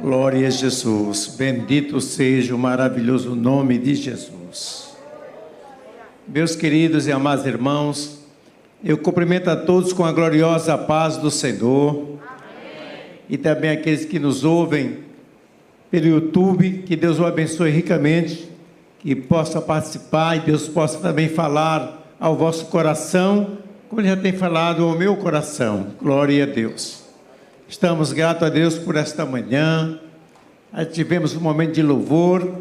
Glória a Jesus. Bendito seja o maravilhoso nome de Jesus. Meus queridos e amados irmãos, eu cumprimento a todos com a gloriosa paz do Senhor. E também aqueles que nos ouvem pelo YouTube, que Deus o abençoe ricamente, que possa participar e Deus possa também falar ao vosso coração, como Ele já tem falado ao meu coração. Glória a Deus. Estamos gratos a Deus por esta manhã. Tivemos um momento de louvor.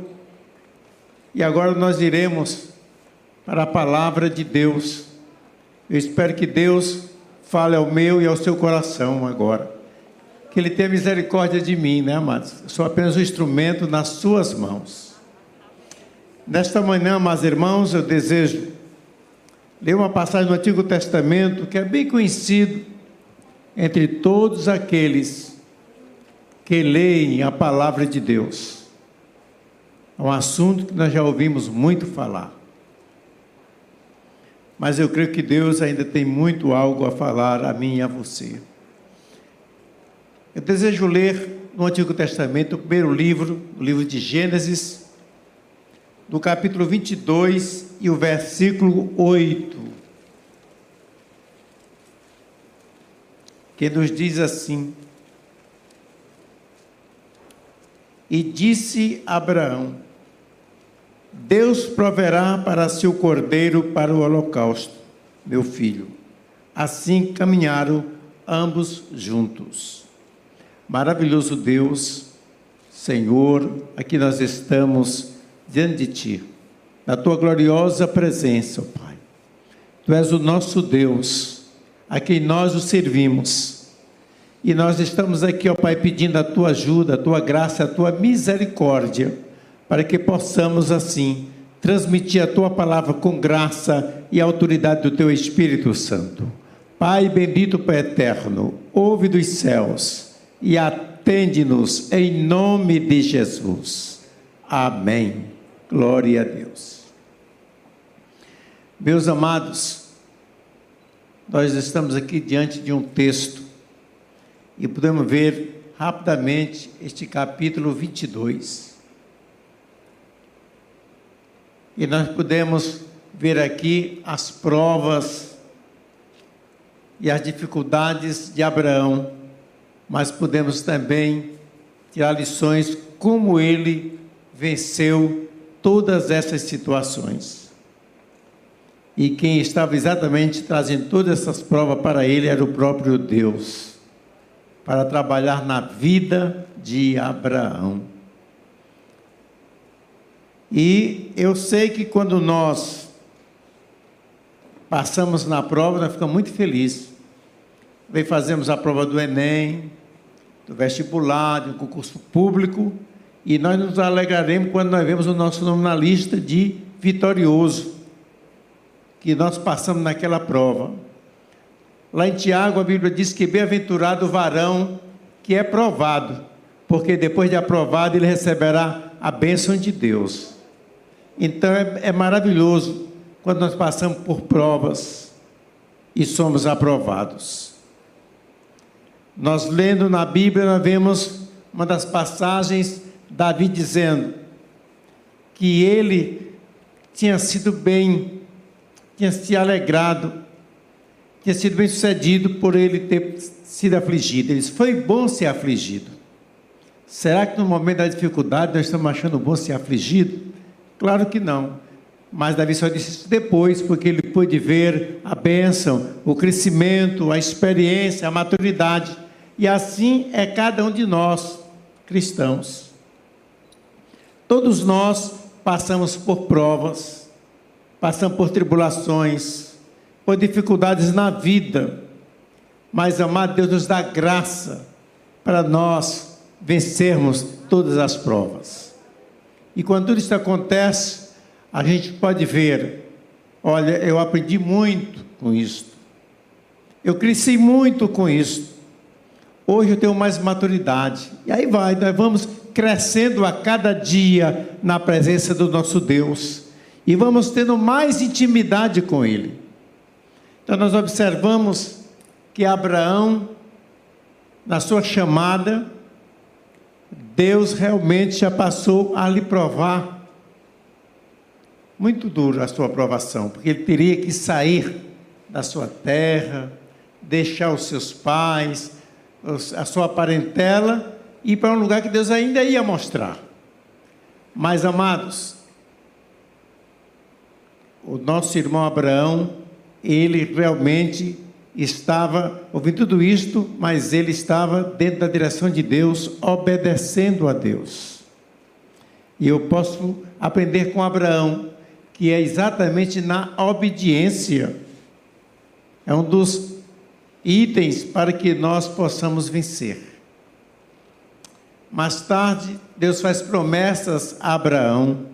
E agora nós iremos para a palavra de Deus. Eu espero que Deus fale ao meu e ao seu coração agora. Que Ele tenha misericórdia de mim, né, amados? Eu sou apenas um instrumento nas suas mãos. Nesta manhã, amados irmãos, eu desejo ler uma passagem do Antigo Testamento que é bem conhecido entre todos aqueles que leem a palavra de Deus. É um assunto que nós já ouvimos muito falar. Mas eu creio que Deus ainda tem muito algo a falar a mim e a você. Eu desejo ler no Antigo Testamento o primeiro livro, o livro de Gênesis, no capítulo 22 e o versículo 8. Que nos diz assim: E disse Abraão: Deus proverá para o cordeiro para o holocausto, meu filho. Assim caminharam ambos juntos. Maravilhoso Deus, Senhor, aqui nós estamos diante de Ti, na Tua gloriosa presença, Pai. Tu és o nosso Deus a quem nós o servimos. E nós estamos aqui, ó Pai, pedindo a tua ajuda, a tua graça, a tua misericórdia, para que possamos assim transmitir a tua palavra com graça e autoridade do teu Espírito Santo. Pai bendito, Pai eterno, ouve dos céus e atende-nos em nome de Jesus. Amém. Glória a Deus. Meus amados, nós estamos aqui diante de um texto e podemos ver rapidamente este capítulo 22. E nós podemos ver aqui as provas e as dificuldades de Abraão, mas podemos também tirar lições como ele venceu todas essas situações. E quem estava exatamente trazendo todas essas provas para ele era o próprio Deus, para trabalhar na vida de Abraão. E eu sei que quando nós passamos na prova, nós ficamos muito felizes. Vem fazemos a prova do Enem, do vestibular, do concurso público, e nós nos alegraremos quando nós vemos o nosso nome na lista de vitorioso que nós passamos naquela prova. Lá em Tiago, a Bíblia diz que bem-aventurado o varão que é provado, porque depois de aprovado ele receberá a bênção de Deus. Então é, é maravilhoso quando nós passamos por provas e somos aprovados. Nós lendo na Bíblia, nós vemos uma das passagens, Davi dizendo que ele tinha sido bem tinha se alegrado, tinha sido bem sucedido por ele ter sido afligido. Ele disse: Foi bom ser afligido. Será que no momento da dificuldade nós estamos achando bom ser afligido? Claro que não. Mas Davi só disse isso depois, porque ele pôde ver a bênção, o crescimento, a experiência, a maturidade. E assim é cada um de nós, cristãos. Todos nós passamos por provas, passamos por tribulações, por dificuldades na vida, mas, amado Deus, nos dá graça para nós vencermos todas as provas. E quando tudo isso acontece, a gente pode ver: olha, eu aprendi muito com isso, eu cresci muito com isso, hoje eu tenho mais maturidade. E aí vai, nós vamos crescendo a cada dia na presença do nosso Deus e vamos tendo mais intimidade com Ele. Então, nós observamos que Abraão, na sua chamada, Deus realmente já passou a lhe provar. Muito duro a sua aprovação, porque ele teria que sair da sua terra, deixar os seus pais, a sua parentela e ir para um lugar que Deus ainda ia mostrar. Mas, amados, o nosso irmão Abraão, ele realmente estava ouvindo tudo isto, mas ele estava dentro da direção de Deus, obedecendo a Deus. E eu posso aprender com Abraão, que é exatamente na obediência. É um dos itens para que nós possamos vencer. Mais tarde, Deus faz promessas a Abraão,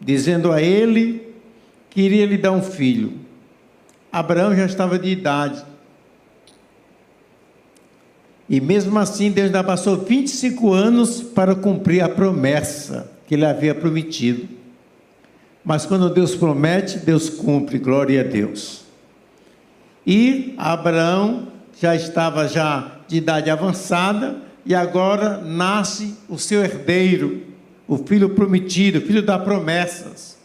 dizendo a ele que iria lhe dar um filho. Abraão já estava de idade. E mesmo assim, Deus ainda passou 25 anos para cumprir a promessa que ele havia prometido. Mas quando Deus promete, Deus cumpre, glória a Deus. E Abraão já estava já de idade avançada e agora nasce o seu herdeiro, o filho prometido, filho das promessas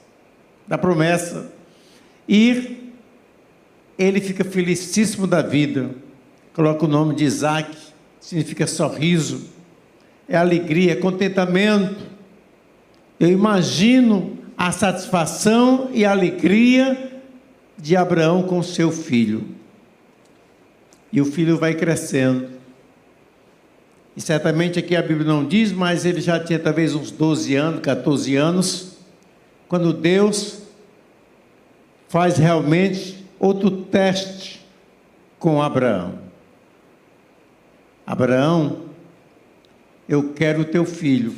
da promessa. E ele fica felicíssimo da vida. Coloca o nome de Isaac, significa sorriso, é alegria, é contentamento. Eu imagino a satisfação e a alegria de Abraão com seu filho. E o filho vai crescendo. E certamente aqui a Bíblia não diz, mas ele já tinha talvez uns 12 anos, 14 anos, quando Deus faz realmente outro teste com Abraão. Abraão, eu quero o teu filho.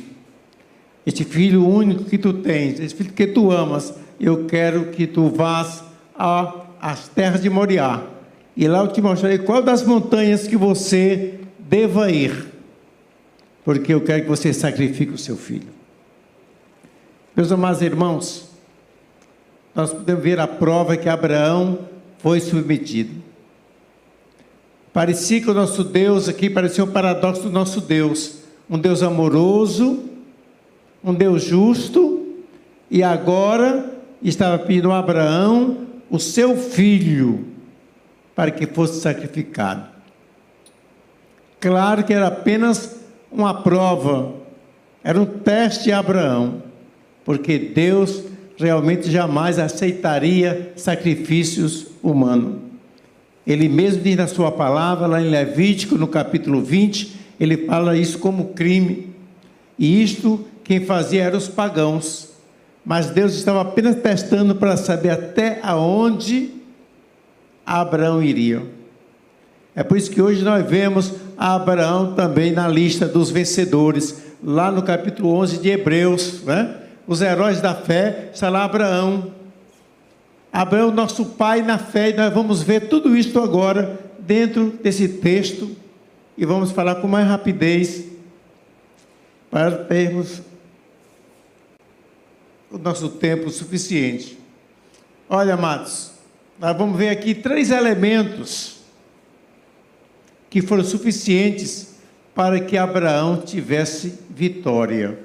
Este filho único que tu tens, esse filho que tu amas, eu quero que tu vás às terras de Moriá. E lá eu te mostrarei qual das montanhas que você deva ir. Porque eu quero que você sacrifique o seu filho. Meus amados irmãos, nós podemos ver a prova que Abraão foi submetido. Parecia que o nosso Deus aqui parecia um paradoxo do nosso Deus, um Deus amoroso, um Deus justo, e agora estava pedindo a Abraão o seu filho para que fosse sacrificado. Claro que era apenas uma prova, era um teste a Abraão, porque Deus realmente jamais aceitaria sacrifícios humanos. Ele mesmo diz na sua palavra, lá em Levítico, no capítulo 20, ele fala isso como crime. E isto quem fazia eram os pagãos. Mas Deus estava apenas testando para saber até aonde Abraão iria. É por isso que hoje nós vemos Abraão também na lista dos vencedores, lá no capítulo 11 de Hebreus, né? Os heróis da fé, está lá Abraão. Abraão, nosso pai na fé, e nós vamos ver tudo isto agora dentro desse texto e vamos falar com mais rapidez para termos o nosso tempo suficiente. Olha, amados, nós vamos ver aqui três elementos que foram suficientes para que Abraão tivesse vitória.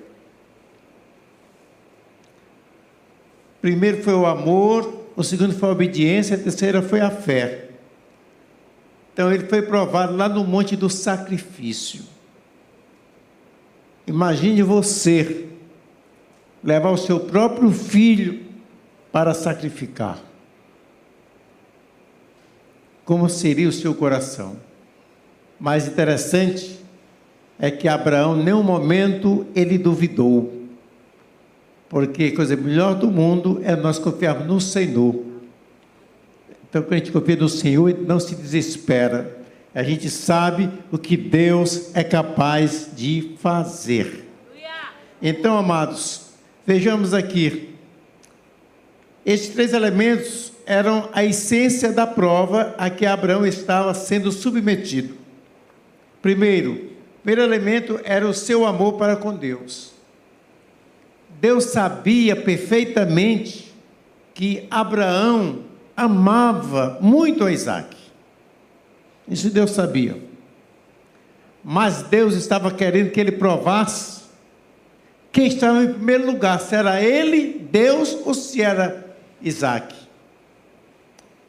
Primeiro foi o amor, o segundo foi a obediência, a terceira foi a fé. Então ele foi provado lá no monte do sacrifício. Imagine você levar o seu próprio filho para sacrificar. Como seria o seu coração? Mais interessante é que Abraão, em nenhum momento, ele duvidou. Porque a coisa melhor do mundo é nós confiarmos no Senhor. Então, quando a gente confia no Senhor, não se desespera. A gente sabe o que Deus é capaz de fazer. Então, amados, vejamos aqui. Estes três elementos eram a essência da prova a que Abraão estava sendo submetido. Primeiro, primeiro elemento era o seu amor para com Deus. Deus sabia perfeitamente que Abraão amava muito a Isaac. Isso Deus sabia. Mas Deus estava querendo que ele provasse quem estava em primeiro lugar, se era ele, Deus, ou se era Isaac.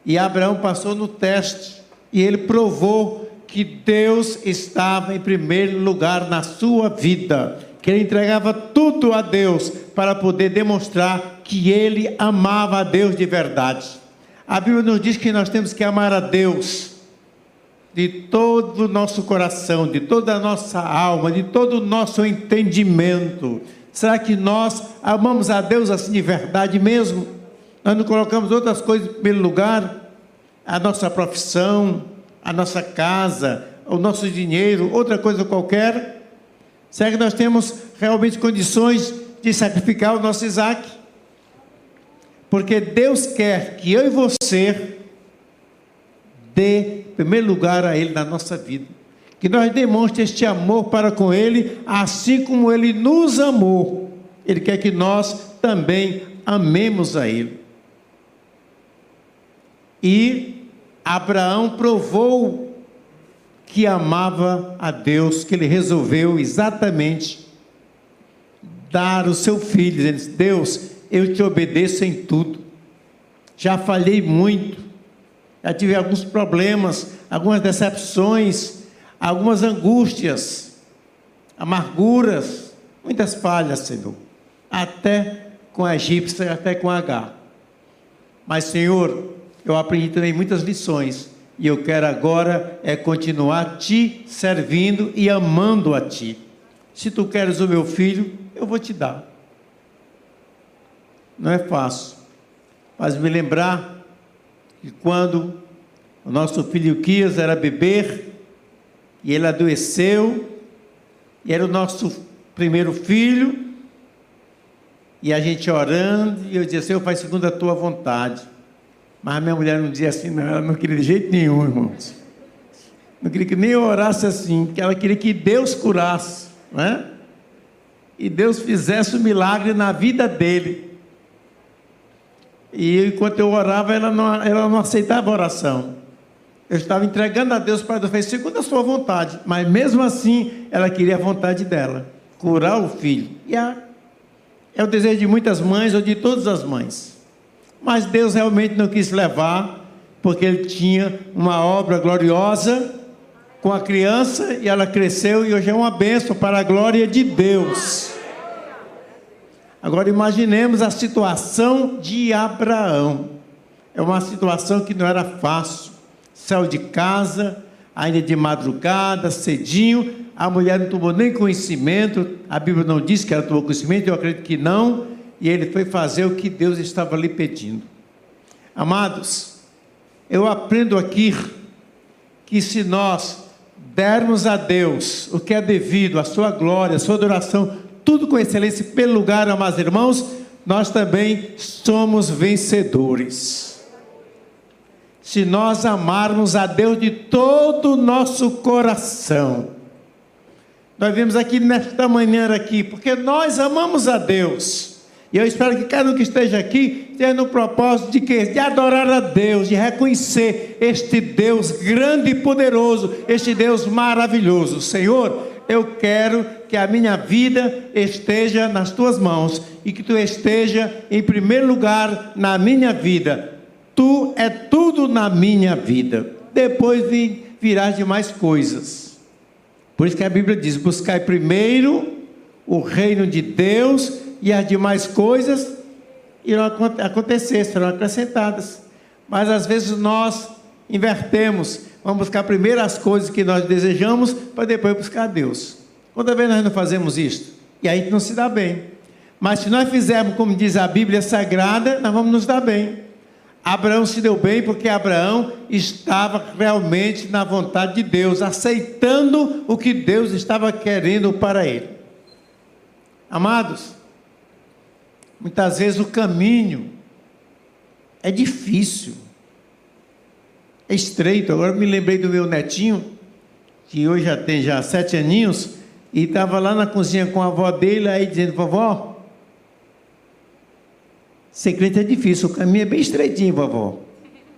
E Abraão passou no teste e ele provou que Deus estava em primeiro lugar na sua vida, que ele entregava tudo a Deus para poder demonstrar que ele amava a Deus de verdade. A Bíblia nos diz que nós temos que amar a Deus de todo o nosso coração, de toda a nossa alma, de todo o nosso entendimento. Será que nós amamos a Deus assim de verdade mesmo? Nós não colocamos outras coisas em primeiro lugar? A nossa profissão, a nossa casa, o nosso dinheiro, outra coisa qualquer? Será que nós temos realmente condições de sacrificar o nosso Isaac? Porque Deus quer que eu e você dê primeiro lugar a Ele na nossa vida. Que nós demonstre este amor para com Ele, assim como Ele nos amou. Ele quer que nós também amemos a Ele. E Abraão provou que amava a Deus, que ele resolveu exatamente dar o seu filho, dizendo: Deus, eu te obedeço em tudo. Já falhei muito, já tive alguns problemas, algumas decepções, algumas angústias, amarguras, muitas falhas, Senhor, até com a egípcia, até com a H. Mas, Senhor, eu aprendi também muitas lições e eu quero agora é continuar te servindo e amando a ti. Se tu queres o meu filho, eu vou te dar. Não é fácil, mas me lembrar que quando o nosso filho Quias era bebê e ele adoeceu, e era o nosso primeiro filho, e a gente orando, e eu dizia, Senhor, faz segundo a tua vontade. Mas minha mulher não dizia assim, não, ela não queria de jeito nenhum, irmãos. Não queria que nem orasse assim, que ela queria que Deus curasse, né? E Deus fizesse o um milagre na vida dele. E enquanto eu orava, ela não, ela não aceitava a oração. Eu estava entregando a Deus para Deus, fez segundo a sua vontade. Mas mesmo assim, ela queria a vontade dela, curar o filho. E é o desejo de muitas mães ou de todas as mães. Mas Deus realmente não quis levar, porque ele tinha uma obra gloriosa com a criança e ela cresceu e hoje é uma bênção para a glória de Deus. Agora imaginemos a situação de Abraão. É uma situação que não era fácil. Saiu de casa, ainda de madrugada, cedinho. A mulher não tomou nem conhecimento. A Bíblia não diz que ela tomou conhecimento, eu acredito que não. E ele foi fazer o que Deus estava lhe pedindo. Amados, eu aprendo aqui que se nós dermos a Deus o que é devido, a sua glória, a sua adoração, tudo com excelência pelo lugar, amados irmãos, nós também somos vencedores. Se nós amarmos a Deus de todo o nosso coração. Nós vimos aqui nesta manhã aqui, porque nós amamos a Deus. E eu espero que cada um que esteja aqui tenha no propósito de que de adorar a Deus, de reconhecer este Deus grande e poderoso, este Deus maravilhoso. Senhor, eu quero que a minha vida esteja nas tuas mãos e que tu esteja em primeiro lugar na minha vida. Tu é tudo na minha vida. Depois virás de mais coisas. Por isso que a Bíblia diz: buscai primeiro o reino de Deus e as demais coisas irão acontecer, serão acrescentadas. Mas às vezes nós invertemos Vamos buscar primeiro as coisas que nós desejamos, para depois buscar Deus. Quantas vezes nós não fazemos isto? E aí não se dá bem. Mas se nós fizermos como diz a Bíblia Sagrada, nós vamos nos dar bem. Abraão se deu bem porque Abraão estava realmente na vontade de Deus, aceitando o que Deus estava querendo para ele. Amados, muitas vezes o caminho é difícil é estreito. Agora me lembrei do meu netinho, que hoje já tem já sete aninhos, e estava lá na cozinha com a avó dele, aí dizendo, vovó, ser é difícil, o caminho é bem estreitinho, vovó.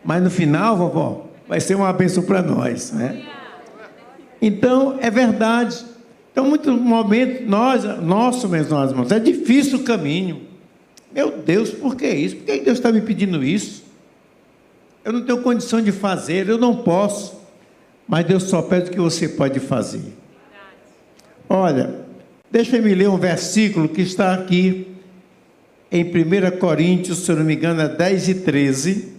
Mas no final, vovó, vai ser uma bênção para nós. Né? Então, é verdade. Então, muitos momentos, nós, nosso, meus irmãos, é difícil o caminho. Meu Deus, por que isso? Por que Deus está me pedindo isso? Eu não tenho condição de fazer, eu não posso. Mas Deus só pede o que você pode fazer. Olha, deixa eu me ler um versículo que está aqui em 1 Coríntios, se eu não me engano, é 10 e 13.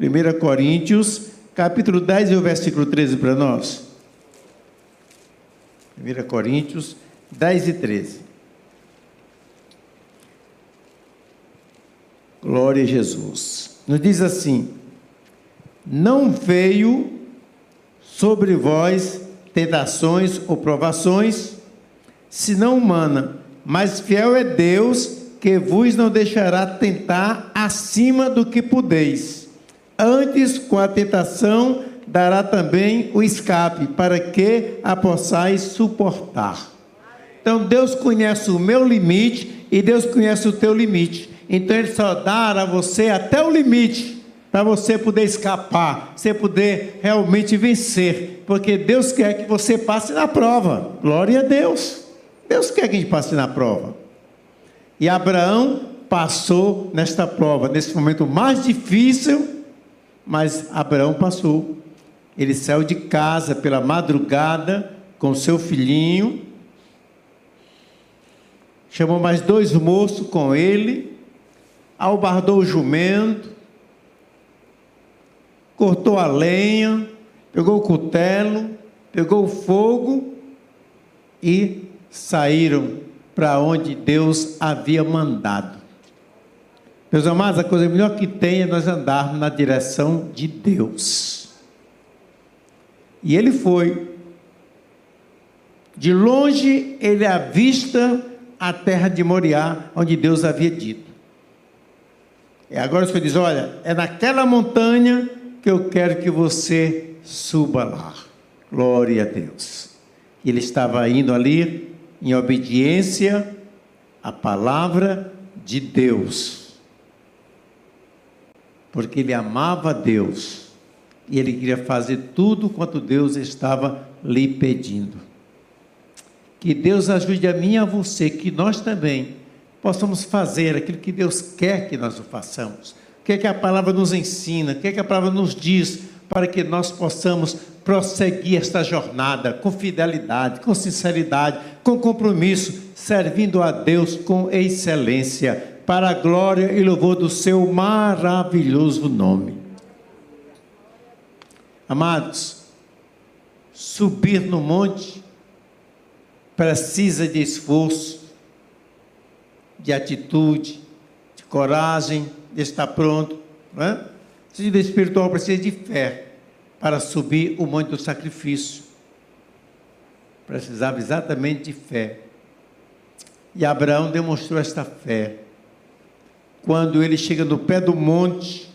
1 Coríntios, capítulo 10 e o versículo 13 para nós. 1 Coríntios 10 e 13. Glória a Jesus. Nos diz assim: Não veio sobre vós tentações ou provações, senão humana, mas fiel é Deus que vos não deixará tentar acima do que podeis. Antes, com a tentação, dará também o escape, para que a possais suportar. Então Deus conhece o meu limite e Deus conhece o teu limite. Então Ele só dará a você até o limite, para você poder escapar, você poder realmente vencer, porque Deus quer que você passe na prova. Glória a Deus. Deus quer que a gente passe na prova. E Abraão passou nesta prova, nesse momento mais difícil, mas Abraão passou. Ele saiu de casa pela madrugada com seu filhinho, chamou mais dois moços com ele, albardou o jumento, cortou a lenha, pegou o cutelo, pegou o fogo e saíram para onde Deus havia mandado. Meus amados, a coisa melhor que tem é nós andarmos na direção de Deus. E ele foi. De longe ele avista a terra de Moriá, onde Deus havia dito. E agora o Senhor diz: Olha, é naquela montanha que eu quero que você suba lá. Glória a Deus. Ele estava indo ali em obediência à palavra de Deus. Porque ele amava Deus e ele queria fazer tudo quanto Deus estava lhe pedindo. Que Deus ajude a mim e a você, que nós também possamos fazer aquilo que Deus quer que nós o façamos. O que é que a palavra nos ensina, o que é que a palavra nos diz, para que nós possamos prosseguir esta jornada com fidelidade, com sinceridade, com compromisso, servindo a Deus com excelência, para a glória e louvor do seu maravilhoso nome. Amados, subir no monte precisa de esforço, de atitude, de coragem, de estar pronto. Não é? A vida espiritual precisa de fé para subir o monte do sacrifício. Precisava exatamente de fé. E Abraão demonstrou esta fé. Quando ele chega no pé do monte,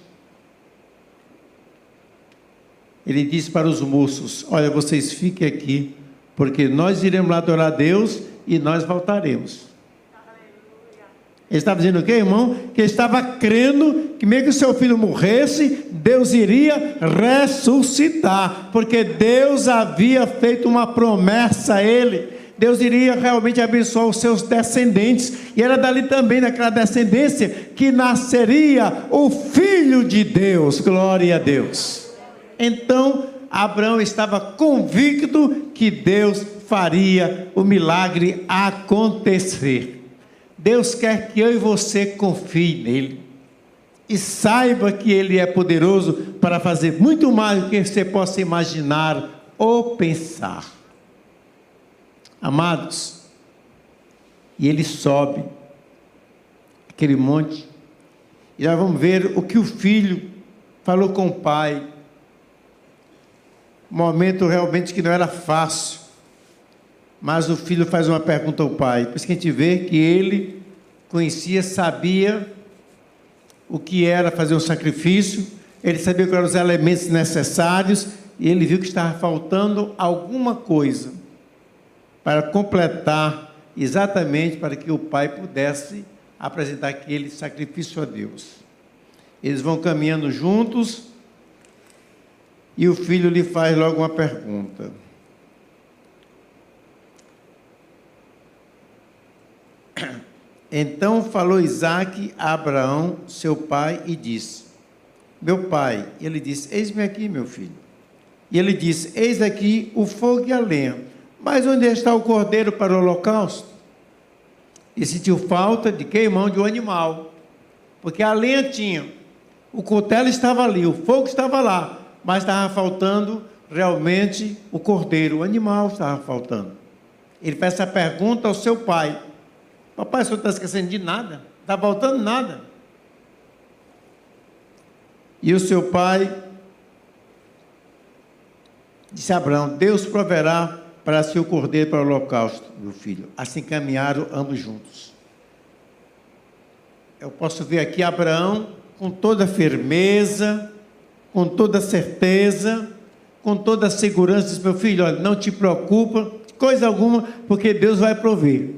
ele disse para os moços: Olha, vocês fiquem aqui, porque nós iremos lá adorar a Deus e nós voltaremos. Ele estava dizendo o quê, irmão? Que ele estava crendo que, mesmo que seu filho morresse, Deus iria ressuscitar, porque Deus havia feito uma promessa a ele. Deus iria realmente abençoar os seus descendentes, e era dali também, naquela descendência, que nasceria o Filho de Deus. Glória a Deus. Então, Abraão estava convicto que Deus faria o milagre acontecer. Deus quer que eu e você confie nele e saiba que ele é poderoso para fazer muito mais do que você possa imaginar ou pensar. Amados, e ele sobe aquele monte, e nós vamos ver o que o filho falou com o pai momento realmente que não era fácil. Mas o filho faz uma pergunta ao pai. Por isso que a gente vê que ele conhecia, sabia o que era fazer um sacrifício, ele sabia quais eram os elementos necessários e ele viu que estava faltando alguma coisa para completar exatamente para que o pai pudesse apresentar aquele sacrifício a Deus. Eles vão caminhando juntos e o filho lhe faz logo uma pergunta: Então falou Isaac a Abraão, seu pai, e disse: Meu pai, ele disse: Eis-me aqui, meu filho. E ele disse: Eis aqui o fogo e a lenha, mas onde está o cordeiro para o holocausto? E sentiu falta de queimão de um animal, porque a lenha tinha, o cutelo estava ali, o fogo estava lá, mas estava faltando realmente o cordeiro, o animal estava faltando. Ele faz essa pergunta ao seu pai. Papai, o senhor está esquecendo de nada? Está faltando nada. E o seu pai disse a Abraão: Deus proverá para si o cordeiro para o holocausto, meu filho. Assim caminharam ambos juntos. Eu posso ver aqui Abraão com toda firmeza, com toda certeza, com toda segurança, diz: Meu filho, olha, não te preocupa, coisa alguma, porque Deus vai prover.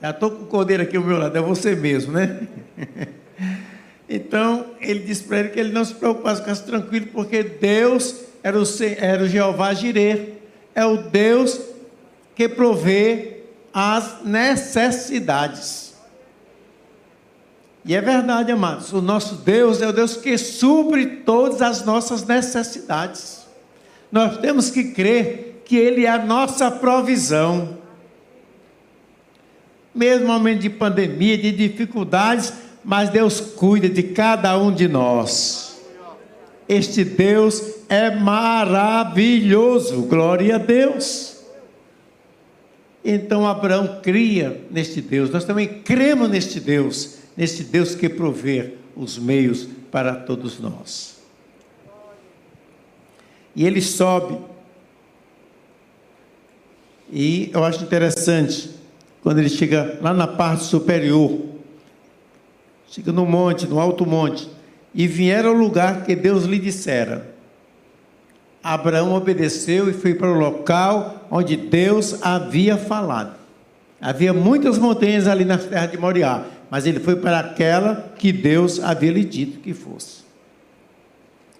Já estou com o cordeiro aqui ao meu lado, é você mesmo, né? então, ele disse para ele que ele não se preocupasse, ficasse tranquilo, porque Deus era o, era o Jeová Jireh, é o Deus que provê as necessidades. E é verdade, amados, o nosso Deus é o Deus que supre todas as nossas necessidades. Nós temos que crer que Ele é a nossa provisão mesmo momento de pandemia, de dificuldades, mas Deus cuida de cada um de nós. Este Deus é maravilhoso, glória a Deus. Então Abraão cria neste Deus, nós também cremos neste Deus, neste Deus que provê os meios para todos nós. E ele sobe, e eu acho interessante, quando ele chega lá na parte superior, chega no monte, no alto monte, e vieram ao lugar que Deus lhe dissera. Abraão obedeceu e foi para o local onde Deus havia falado. Havia muitas montanhas ali na terra de Moriá, mas ele foi para aquela que Deus havia lhe dito que fosse.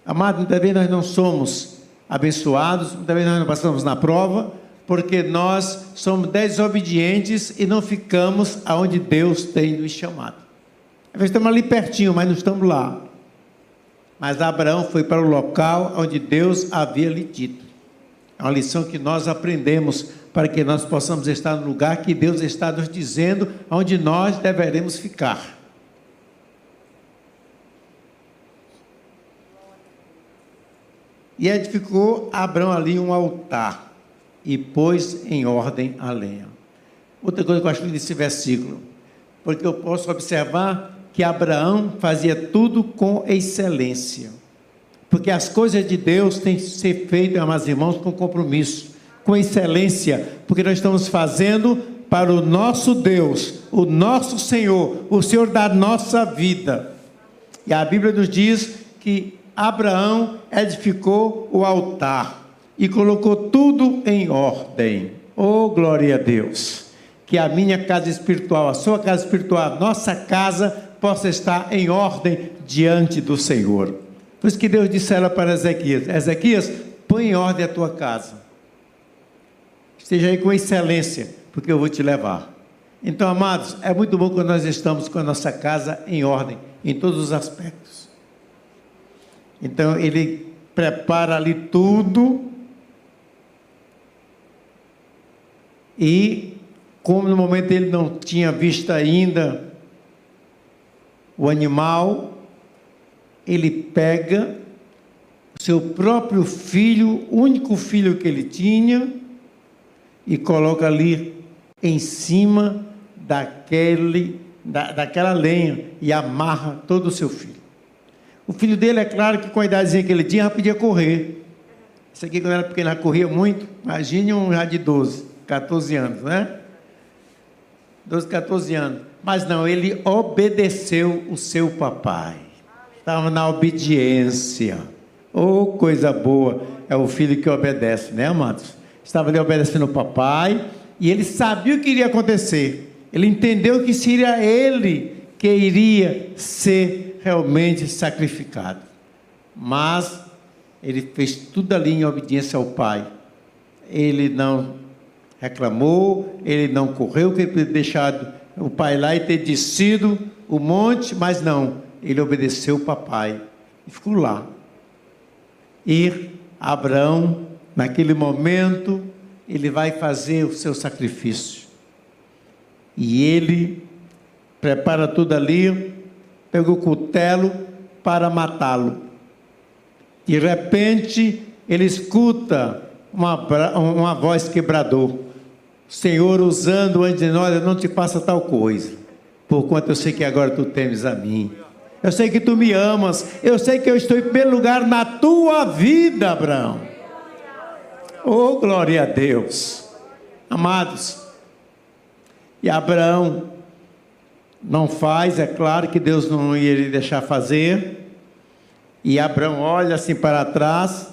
Amado, muitas vezes nós não somos abençoados, muitas vezes nós não passamos na prova, porque nós somos desobedientes e não ficamos aonde Deus tem nos chamado. Às vezes estamos ali pertinho, mas não estamos lá. Mas Abraão foi para o local onde Deus havia lhe dito. É uma lição que nós aprendemos para que nós possamos estar no lugar que Deus está nos dizendo, onde nós deveremos ficar. E edificou Abraão ali um altar e pôs em ordem a lenha. Outra coisa que eu acho desse versículo, porque eu posso observar que Abraão fazia tudo com excelência. Porque as coisas de Deus têm que ser feitas, amados irmãos, com compromisso, com excelência, porque nós estamos fazendo para o nosso Deus, o nosso Senhor, o Senhor da nossa vida. E a Bíblia nos diz que Abraão edificou o altar e colocou tudo em ordem. Oh, glória a Deus! Que a minha casa espiritual, a sua casa espiritual, a nossa casa possa estar em ordem diante do Senhor. Por isso que Deus disse ela para Ezequias: Ezequias, põe em ordem a tua casa. Esteja aí com excelência, porque eu vou te levar. Então, amados, é muito bom quando nós estamos com a nossa casa em ordem, em todos os aspectos. Então, ele prepara ali tudo E, como no momento ele não tinha visto ainda o animal, ele pega o seu próprio filho, único filho que ele tinha, e coloca ali em cima daquele, da, daquela lenha e amarra todo o seu filho. O filho dele, é claro que com a idade que ele tinha, já podia correr. Isso aqui, quando era pequeno, já corria muito. Imagine um já de 12. 14 anos, né? 12, 14 anos. Mas não, ele obedeceu o seu papai. Estava na obediência. Oh, coisa boa. É o filho que obedece, né, amados? Estava ali obedecendo o papai e ele sabia o que iria acontecer. Ele entendeu que seria ele que iria ser realmente sacrificado. Mas ele fez tudo ali em obediência ao pai. Ele não reclamou, ele não correu, que ele deixado o pai lá e ter descido o monte, mas não, ele obedeceu o papai e ficou lá. E Abraão, naquele momento, ele vai fazer o seu sacrifício. E ele prepara tudo ali, pega o cutelo para matá-lo. De repente, ele escuta uma, uma voz quebrador. Senhor, usando antes de nós, não te faça tal coisa, porquanto eu sei que agora tu temes a mim. Eu sei que tu me amas, eu sei que eu estou em primeiro lugar na tua vida, Abraão. Oh, glória a Deus. Amados, e Abraão não faz, é claro que Deus não ia lhe deixar fazer. E Abraão olha assim para trás,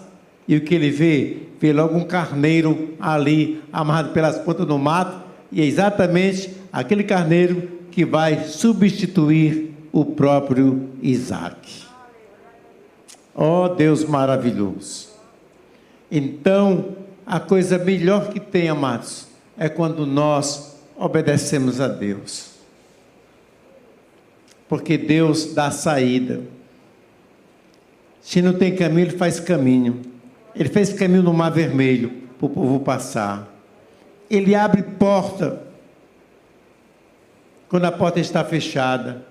e o que ele vê? Vê logo um carneiro ali, amarrado pelas pontas do mato, e é exatamente aquele carneiro que vai substituir o próprio Isaac. Oh Deus maravilhoso! Então, a coisa melhor que tem, amados, é quando nós obedecemos a Deus. Porque Deus dá saída. Se não tem caminho, Ele faz caminho. Ele fez caminho no Mar Vermelho para o povo passar. Ele abre porta quando a porta está fechada.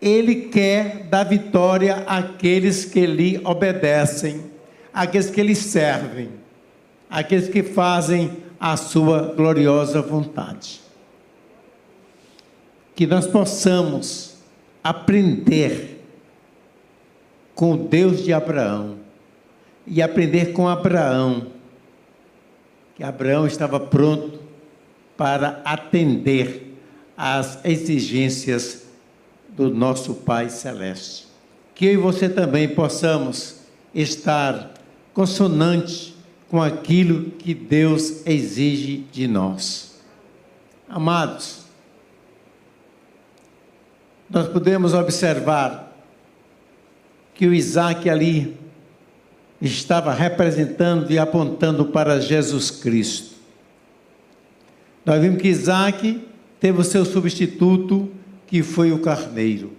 Ele quer dar vitória àqueles que lhe obedecem, àqueles que lhe servem, àqueles que fazem a sua gloriosa vontade. Que nós possamos aprender com o Deus de Abraão e aprender com Abraão, que Abraão estava pronto para atender às exigências do nosso Pai Celeste. Que eu e você também possamos estar consonante com aquilo que Deus exige de nós. Amados, nós podemos observar que o Isaac ali estava representando e apontando para Jesus Cristo. Nós vimos que Isaac teve o seu substituto, que foi o carneiro.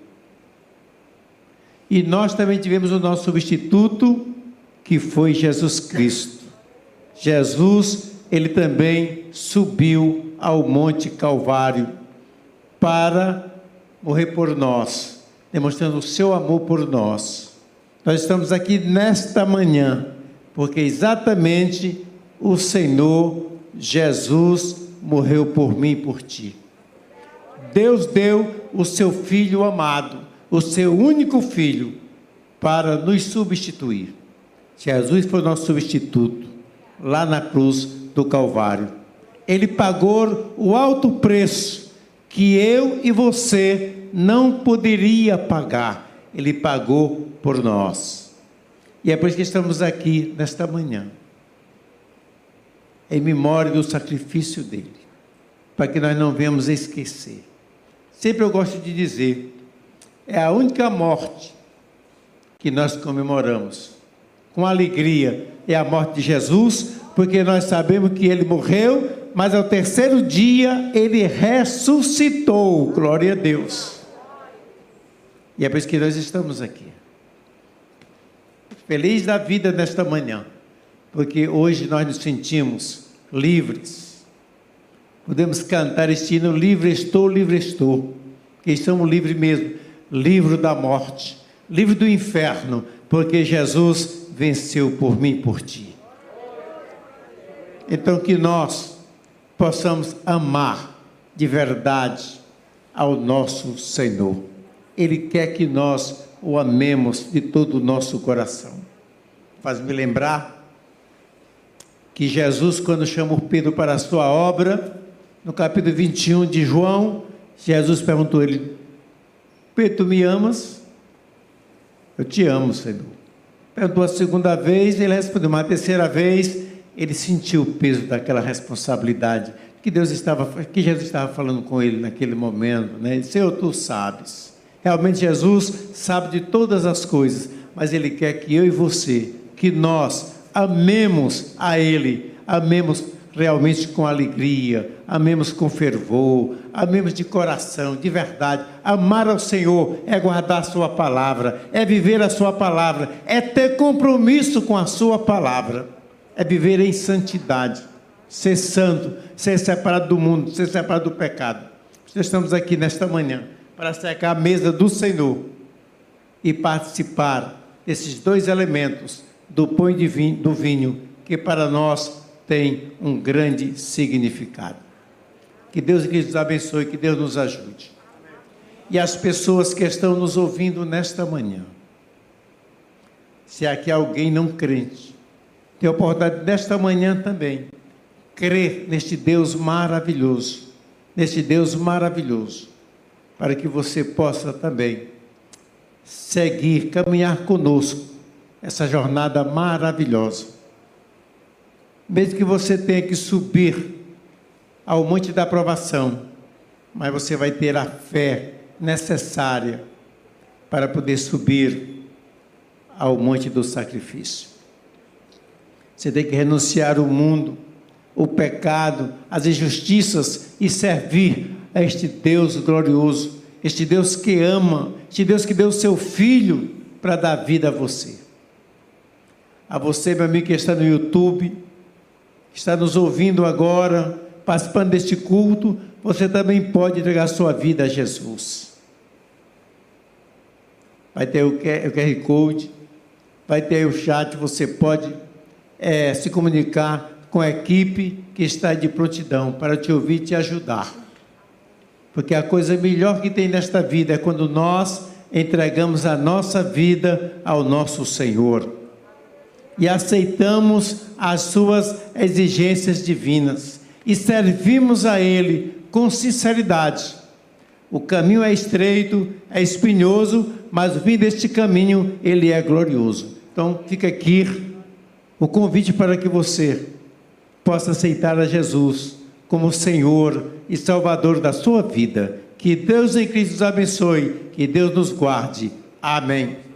E nós também tivemos o nosso substituto, que foi Jesus Cristo. Jesus, ele também subiu ao Monte Calvário para morrer por nós, demonstrando o seu amor por nós. Nós estamos aqui nesta manhã, porque exatamente o Senhor Jesus morreu por mim e por ti. Deus deu o seu filho amado, o seu único filho, para nos substituir. Jesus foi nosso substituto lá na cruz do Calvário. Ele pagou o alto preço que eu e você não poderia pagar ele pagou por nós. E é por isso que estamos aqui nesta manhã, em memória do sacrifício dele, para que nós não venhamos esquecer. Sempre eu gosto de dizer, é a única morte que nós comemoramos com alegria é a morte de Jesus, porque nós sabemos que ele morreu, mas ao terceiro dia ele ressuscitou. Glória a Deus. E é por isso que nós estamos aqui. Feliz da vida nesta manhã, porque hoje nós nos sentimos livres. Podemos cantar este hino: Livre estou, livre estou. Que estamos livres mesmo, livre da morte, livre do inferno, porque Jesus venceu por mim e por ti. Então, que nós possamos amar de verdade ao nosso Senhor. Ele quer que nós o amemos de todo o nosso coração. Faz-me lembrar que Jesus, quando chamou Pedro para a sua obra, no capítulo 21 de João, Jesus perguntou a ele: Pedro, tu me amas? Eu te amo, Senhor. Perguntou a segunda vez, ele respondeu. Uma terceira vez, ele sentiu o peso daquela responsabilidade que Deus estava, que Jesus estava falando com ele naquele momento, né? Senhor, tu sabes. Realmente Jesus sabe de todas as coisas, mas Ele quer que eu e você, que nós amemos a Ele, amemos realmente com alegria, amemos com fervor, amemos de coração, de verdade. Amar ao Senhor é guardar a Sua palavra, é viver a Sua palavra, é ter compromisso com a Sua palavra, é viver em santidade, ser santo, ser separado do mundo, ser separado do pecado. Estamos aqui nesta manhã para secar a mesa do Senhor e participar desses dois elementos do pão e do vinho, que para nós tem um grande significado. Que Deus nos abençoe, que Deus nos ajude. E as pessoas que estão nos ouvindo nesta manhã, se aqui alguém não crente, tem a oportunidade nesta manhã também, crer neste Deus maravilhoso, neste Deus maravilhoso, para que você possa também seguir, caminhar conosco essa jornada maravilhosa mesmo que você tenha que subir ao monte da aprovação, mas você vai ter a fé necessária para poder subir ao monte do sacrifício. Você tem que renunciar o mundo, o pecado, as injustiças e servir a este Deus glorioso, este Deus que ama, este Deus que deu o seu filho para dar vida a você. A você, meu amigo que está no YouTube, está nos ouvindo agora, participando deste culto, você também pode entregar sua vida a Jesus. Vai ter o QR Code, vai ter o chat, você pode é, se comunicar com a equipe que está de prontidão para te ouvir e te ajudar. Porque a coisa melhor que tem nesta vida é quando nós entregamos a nossa vida ao nosso Senhor e aceitamos as suas exigências divinas e servimos a Ele com sinceridade. O caminho é estreito, é espinhoso, mas o fim deste caminho ele é glorioso. Então fica aqui o convite para que você possa aceitar a Jesus como Senhor e Salvador da sua vida. Que Deus em Cristo nos abençoe, que Deus nos guarde. Amém.